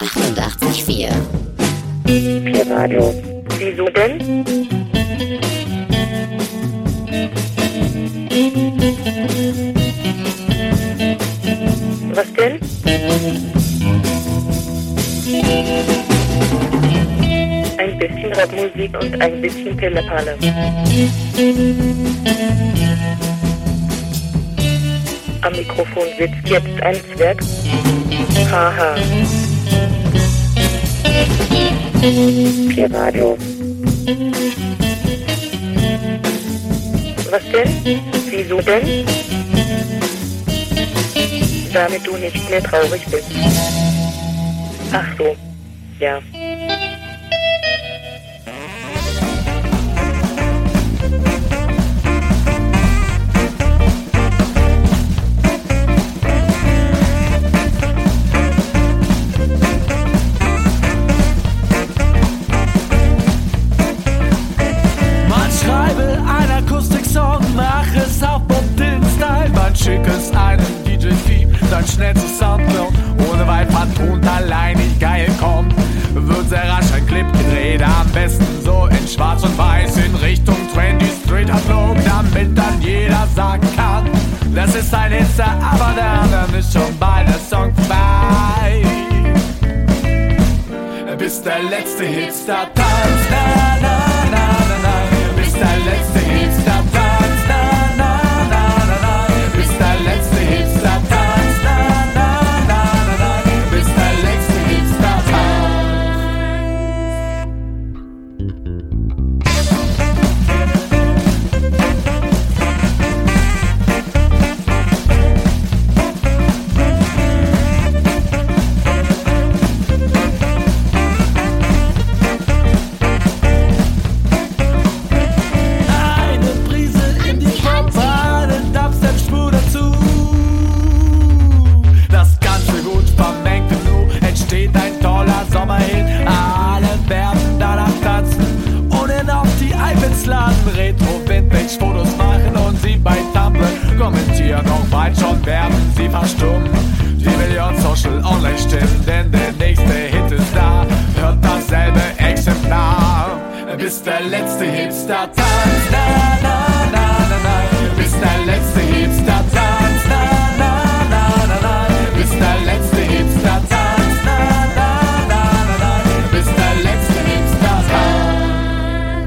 88,4. Pirradio. Wieso denn? Was denn? Ein bisschen Rockmusik und ein bisschen Pillepalle. Am Mikrofon sitzt jetzt ein Zwerg. Haha. Tierradio. Was denn? Wieso denn? Damit du nicht mehr traurig bist. Ach so. Ja.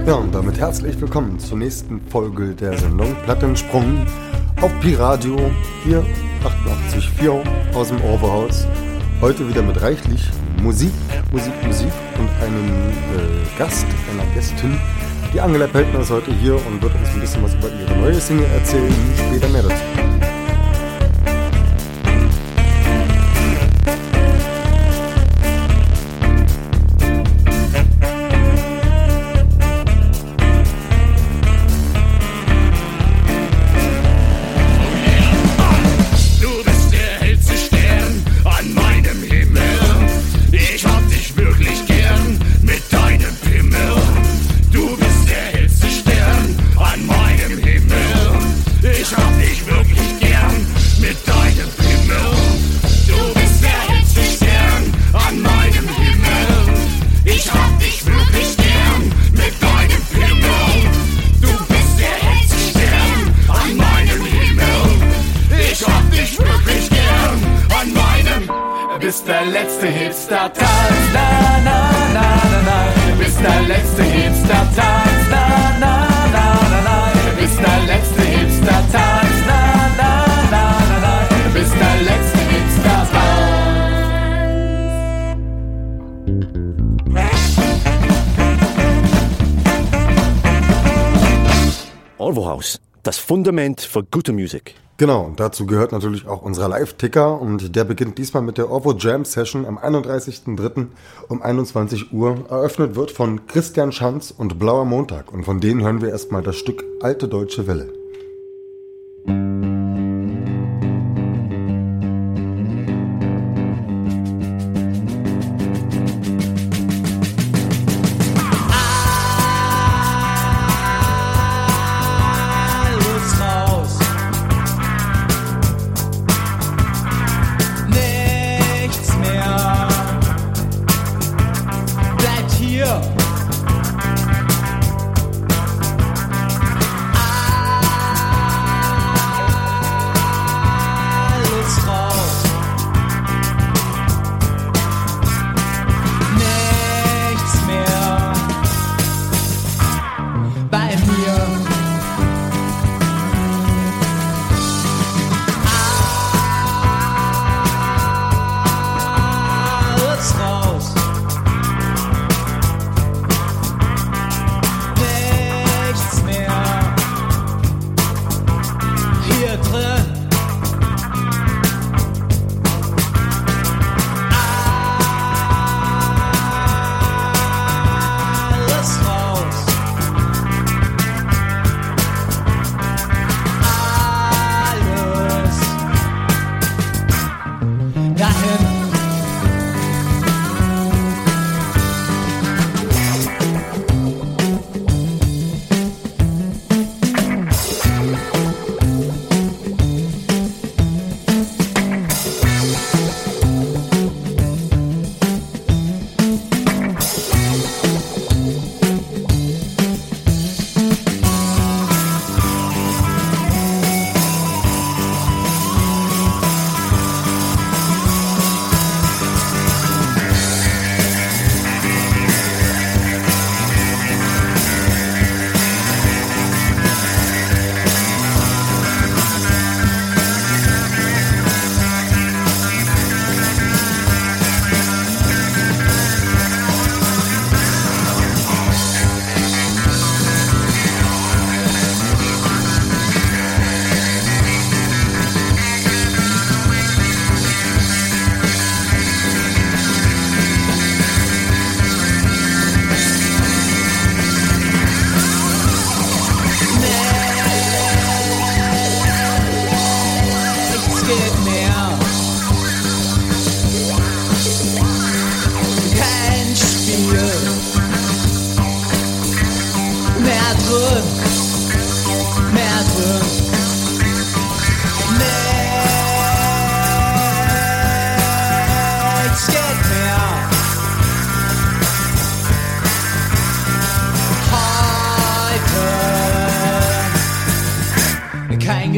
Ja, und damit herzlich willkommen zur nächsten Folge der Sendung Plattensprung auf Piradio hier 88.4 aus dem Orbehaus. Heute wieder mit reichlich Musik, Musik, Musik und einem äh, Gast, einer Gästin. Die Angela Peltner ist heute hier und wird uns ein bisschen was über ihre neue Single erzählen. Später mehr dazu. It's Fundament für gute Musik. Genau, dazu gehört natürlich auch unser Live-Ticker und der beginnt diesmal mit der Orvo Jam Session am 31.03. um 21 Uhr. Eröffnet wird von Christian Schanz und Blauer Montag und von denen hören wir erstmal das Stück Alte Deutsche Welle.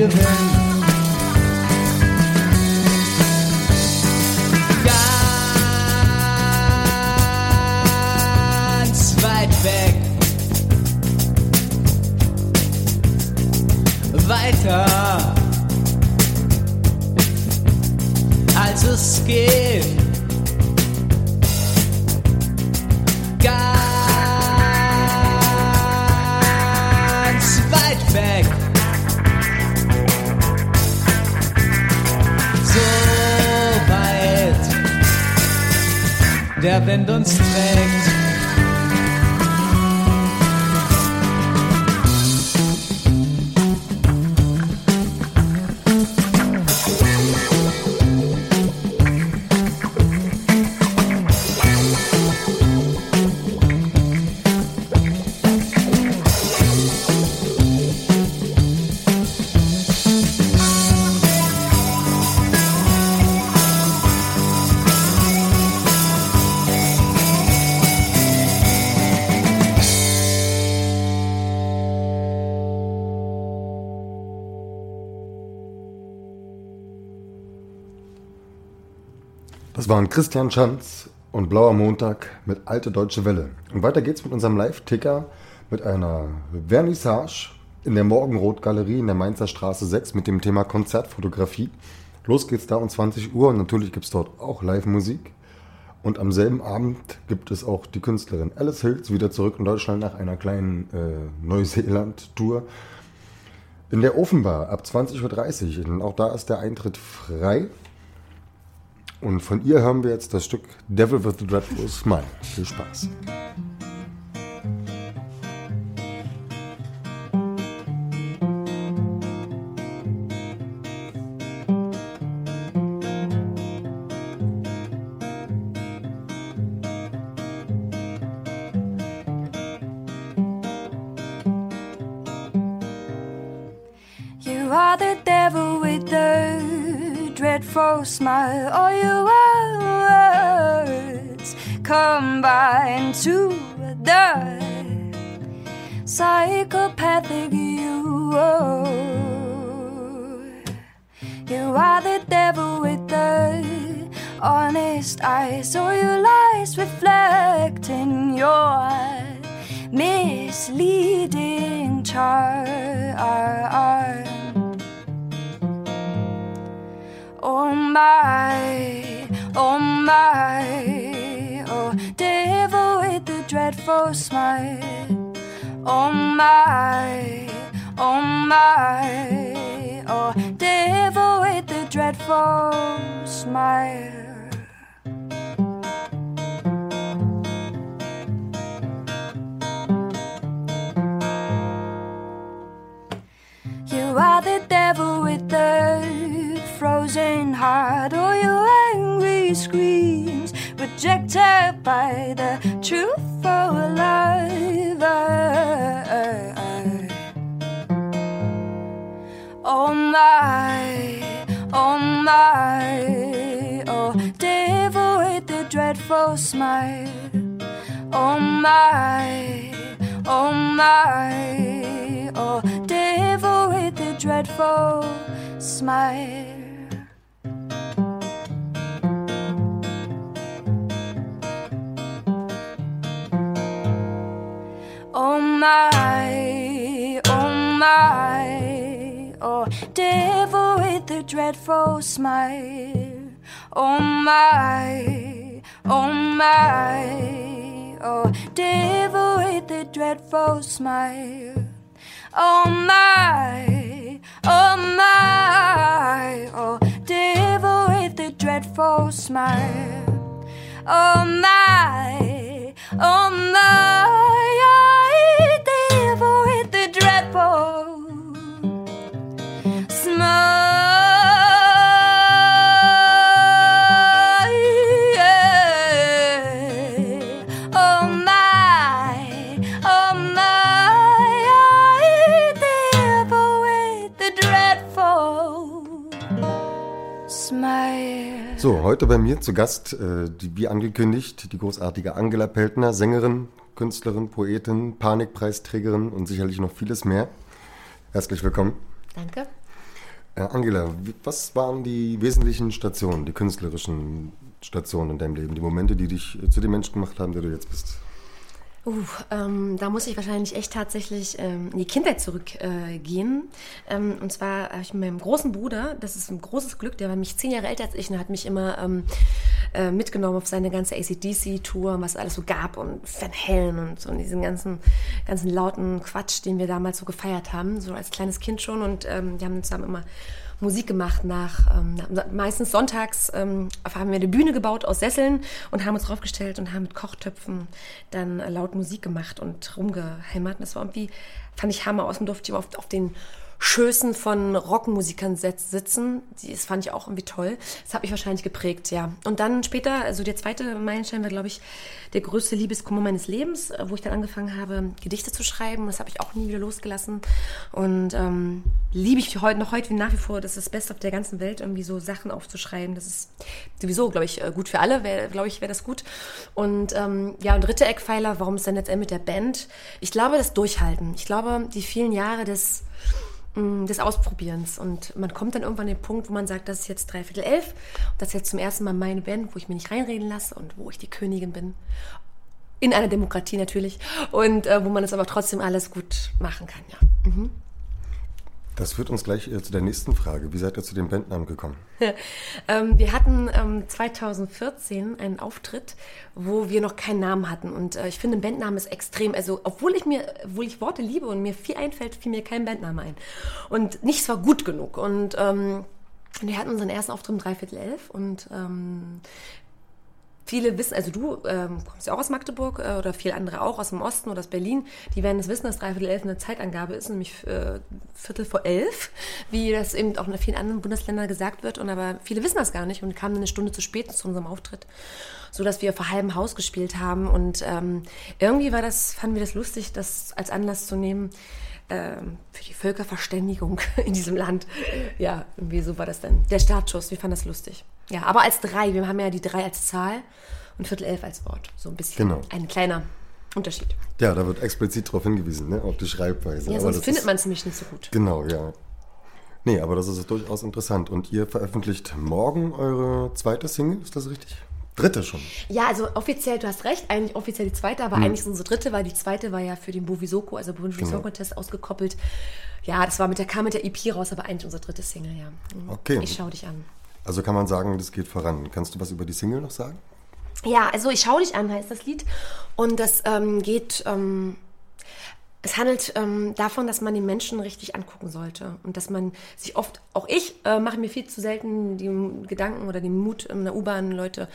Heute Das waren Christian Schanz und Blauer Montag mit Alte Deutsche Welle. Und weiter geht's mit unserem Live-Ticker mit einer Vernissage in der Morgenrot-Galerie in der Mainzer Straße 6 mit dem Thema Konzertfotografie. Los geht's da um 20 Uhr und natürlich gibt's dort auch Live-Musik. Und am selben Abend gibt es auch die Künstlerin Alice Hills wieder zurück in Deutschland nach einer kleinen äh, Neuseeland-Tour. In der Ofenbar ab 20.30 Uhr. Und auch da ist der Eintritt frei. Und von ihr hören wir jetzt das Stück Devil with the Dreadful Smile. Viel Spaß. Your misleading charm. Oh my, oh my, oh devil with the dreadful smile. Oh my, oh my, oh devil with the dreadful smile. Are the devil with the frozen heart, or your angry screams rejected by the truthful alive. Oh my, oh my, oh devil with the dreadful smile. Oh my, oh my, oh dreadful smile. Oh my, oh my, oh devil with the dreadful smile. Oh my, oh my, oh devil with the dreadful smile. Oh my, oh my, oh devil with the dreadful smile. Oh my, oh my, devil heute bei mir zu Gast, äh, die, wie angekündigt, die großartige Angela Peltner, Sängerin, Künstlerin, Poetin, Panikpreisträgerin und sicherlich noch vieles mehr. Herzlich willkommen. Danke. Äh, Angela, was waren die wesentlichen Stationen, die künstlerischen Stationen in deinem Leben, die Momente, die dich äh, zu dem Menschen gemacht haben, der du jetzt bist? Uh, ähm, da muss ich wahrscheinlich echt tatsächlich ähm, in die Kindheit zurückgehen. Äh, ähm, und zwar habe ich mit meinem großen Bruder, das ist ein großes Glück, der war nämlich zehn Jahre älter als ich und hat mich immer ähm, äh, mitgenommen auf seine ganze ACDC-Tour, was es alles so gab und Van Halen und und diesen ganzen, ganzen lauten Quatsch, den wir damals so gefeiert haben, so als kleines Kind schon. Und ähm, wir haben zusammen immer Musik gemacht nach, ähm, nach meistens sonntags ähm, haben wir eine Bühne gebaut aus Sesseln und haben uns draufgestellt und haben mit Kochtöpfen dann laut Musik gemacht und rumgehämmert. Und das war irgendwie, fand ich Hammer. Außerdem durfte ich auf, auf den Schößen von Rockmusikern sitzen. Das fand ich auch irgendwie toll. Das hat mich wahrscheinlich geprägt, ja. Und dann später, also der zweite Meilenstein war, glaube ich, der größte Liebeskummer meines Lebens, äh, wo ich dann angefangen habe, Gedichte zu schreiben. Das habe ich auch nie wieder losgelassen. Und ähm, liebe ich heute noch heute nach wie vor. Das ist das Beste auf der ganzen Welt, irgendwie so Sachen aufzuschreiben. Das ist sowieso, glaube ich, äh, gut für alle. Glaube ich, wäre das gut. Und ähm, ja, und dritte Eckpfeiler, warum es dann jetzt mit der Band? Ich glaube, das Durchhalten. Ich glaube, die vielen Jahre des des Ausprobierens. Und man kommt dann irgendwann an den Punkt, wo man sagt, das ist jetzt dreiviertel elf. Das ist jetzt zum ersten Mal meine Band, wo ich mir nicht reinreden lasse und wo ich die Königin bin. In einer Demokratie natürlich. Und äh, wo man das aber trotzdem alles gut machen kann, ja. Mhm. Das führt uns gleich äh, zu der nächsten Frage. Wie seid ihr zu dem Bandnamen gekommen? ähm, wir hatten ähm, 2014 einen Auftritt, wo wir noch keinen Namen hatten. Und äh, ich finde, ein Bandname ist extrem, also obwohl ich mir, obwohl ich Worte liebe und mir viel einfällt, fiel mir kein Bandname ein. Und nichts war gut genug. Und ähm, wir hatten unseren ersten Auftritt um dreiviertel elf und ähm, Viele wissen, also du ähm, kommst ja auch aus Magdeburg äh, oder viele andere auch aus dem Osten oder aus Berlin, die werden es wissen, dass dreiviertel elf eine Zeitangabe ist, nämlich äh, Viertel vor elf, wie das eben auch in vielen anderen Bundesländern gesagt wird. Und aber viele wissen das gar nicht und kamen eine Stunde zu spät zu unserem Auftritt, so dass wir vor halbem Haus gespielt haben. Und ähm, irgendwie war das, fanden wir das lustig, das als Anlass zu nehmen ähm, für die Völkerverständigung in diesem Land. Ja, irgendwie so war das dann. Der Startschuss, wir fanden das lustig. Ja, aber als drei, wir haben ja die drei als Zahl. und Viertel elf als Wort. So ein bisschen Genau. ein kleiner Unterschied. Ja, da wird explizit darauf hingewiesen, ne? auf die Schreibweise. Ja, Aber sonst findet man es nämlich nicht so gut. Genau, ja. Nee, aber das ist durchaus interessant. Und ihr veröffentlicht morgen eure zweite Single, ist das richtig? Dritte schon. Ja, also offiziell, du hast recht, eigentlich offiziell die zweite, Hm. aber eigentlich ist unsere dritte, weil die zweite war ja für den Bovisoko, also Burundi Genau. Contest, ausgekoppelt. Ja, das war mit der, kam mit der EP raus, aber eigentlich unsere dritte Single, ja. Mhm. Okay. Ich schau dich an. Also kann man sagen, das geht voran. Kannst du was über die Single noch sagen? Ja, also ich schau dich an, heißt das Lied. Und das ähm, geht, ähm, es handelt ähm, davon, dass man den Menschen richtig angucken sollte. Und dass man sich oft, auch ich, äh, mache mir viel zu selten die Gedanken oder den Mut, in der U-Bahn Leute,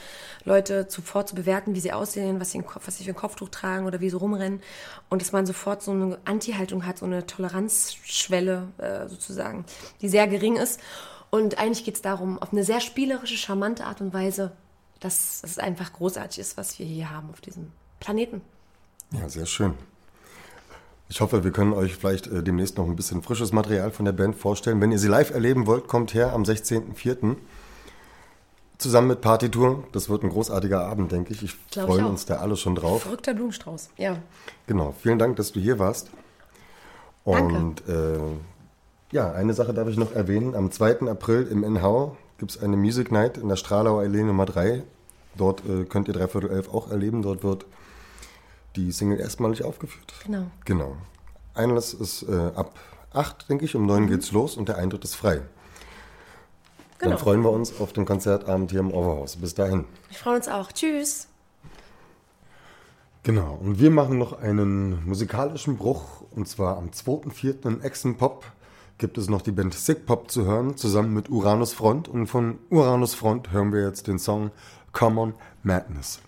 Leute sofort zu bewerten, wie sie aussehen, was sie, was sie für ein Kopftuch tragen oder wie sie rumrennen. Und dass man sofort so eine Anti-Haltung hat, so eine Toleranzschwelle äh, sozusagen, die sehr gering ist. Und eigentlich geht es darum, auf eine sehr spielerische, charmante Art und Weise, dass es einfach großartig ist, was wir hier haben auf diesem Planeten. Ja, sehr schön. Ich hoffe, wir können euch vielleicht äh, demnächst noch ein bisschen frisches Material von der Band vorstellen. Wenn ihr sie live erleben wollt, kommt her am 16.04. Zusammen mit Partytour. Das wird ein großartiger Abend, denke ich. Ich freue uns da alle schon drauf. Verrückter Blumenstrauß. Ja. Genau. Vielen Dank, dass du hier warst. Danke. Und äh, ja, eine Sache darf ich noch erwähnen. Am 2. April im Inhau gibt es eine Music Night in der Stralauer Allee Nummer 3. Dort äh, könnt ihr Dreiviertel elf auch erleben. Dort wird die Single erstmalig aufgeführt. Genau. Genau. Einlass ist äh, ab 8, denke ich. Um 9 geht's los und der Eintritt ist frei. Genau. Dann freuen wir uns auf den Konzertabend hier im Overhaus. Bis dahin. Wir freuen uns auch. Tschüss. Genau, und wir machen noch einen musikalischen Bruch. Und zwar am 2.4. in Exen Pop gibt es noch die Band Sick Pop zu hören, zusammen mit Uranus Front. Und von Uranus Front hören wir jetzt den Song Common Madness.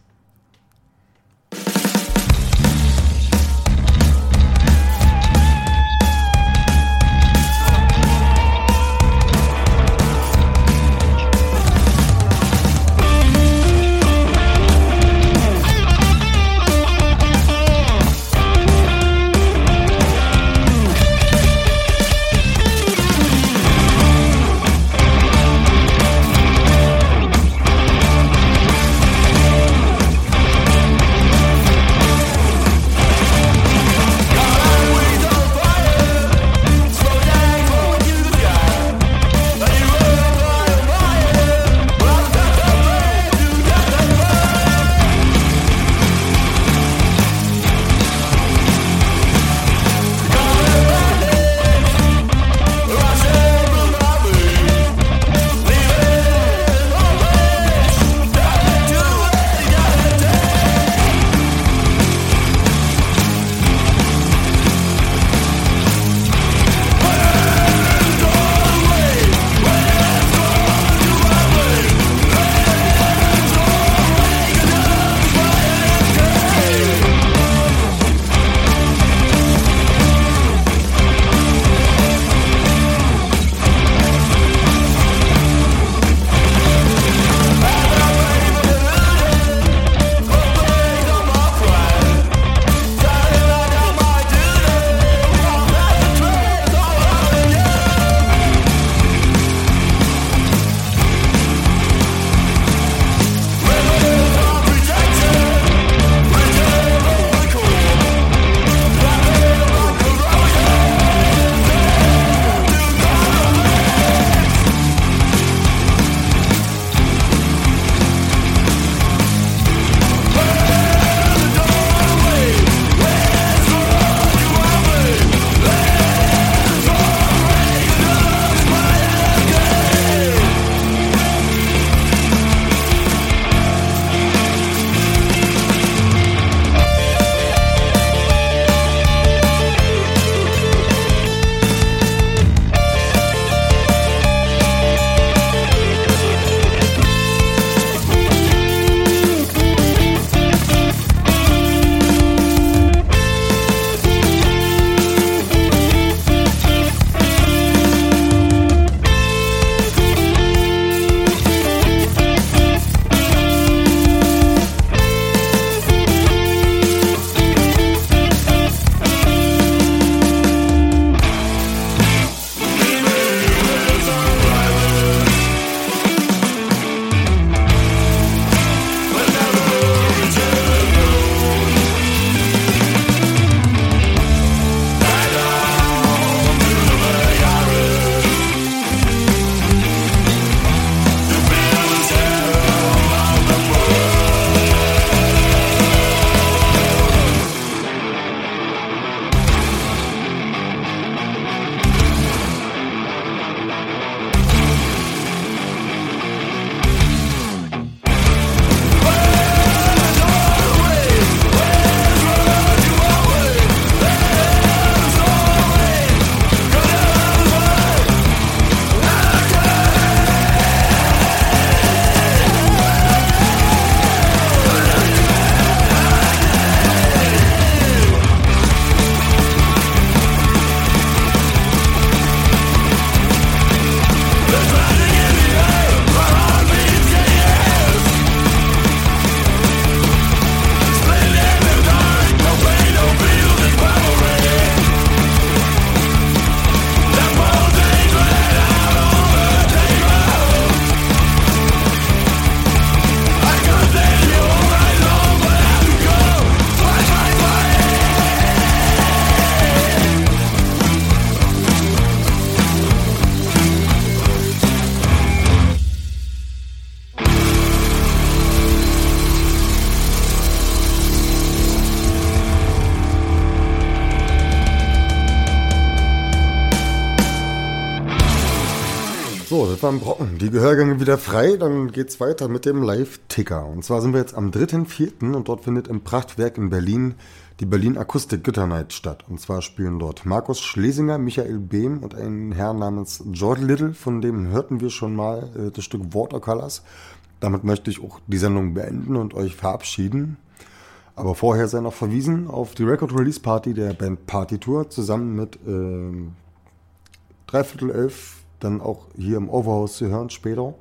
So, das war ein Brocken. Die Gehörgänge wieder frei, dann geht's weiter mit dem Live-Ticker. Und zwar sind wir jetzt am 3.4. und dort findet im Prachtwerk in Berlin die Berlin Akustik Güternight statt. Und zwar spielen dort Markus Schlesinger, Michael Behm und ein Herr namens George Little, von dem hörten wir schon mal äh, das Stück Watercolors. Damit möchte ich auch die Sendung beenden und euch verabschieden. Aber vorher sei noch verwiesen auf die Record Release Party der Band Party Tour zusammen mit äh, Dreiviertel elf dann auch hier im Overhaus zu hören später.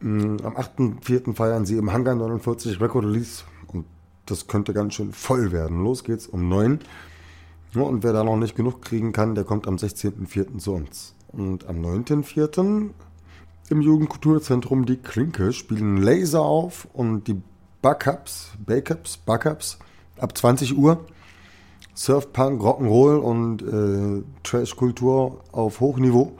Mm, am 8.4. feiern sie im Hangar 49 Record Release und das könnte ganz schön voll werden. Los geht's um 9. Ja, und wer da noch nicht genug kriegen kann, der kommt am 16.4. zu uns. Und am 9.4. im Jugendkulturzentrum Die Klinke spielen Laser auf und die Backups, Backups, Backups ab 20 Uhr. Surfpunk, Rock'n'Roll und äh, Trash-Kultur auf Hochniveau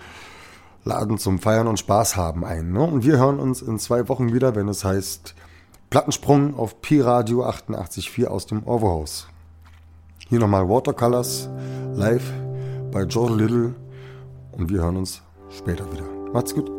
laden zum Feiern und Spaß haben ein. Ne? Und wir hören uns in zwei Wochen wieder, wenn es heißt Plattensprung auf Pi-Radio 88.4 aus dem Overhaus. Hier nochmal Watercolors live bei George Little und wir hören uns später wieder. Macht's gut.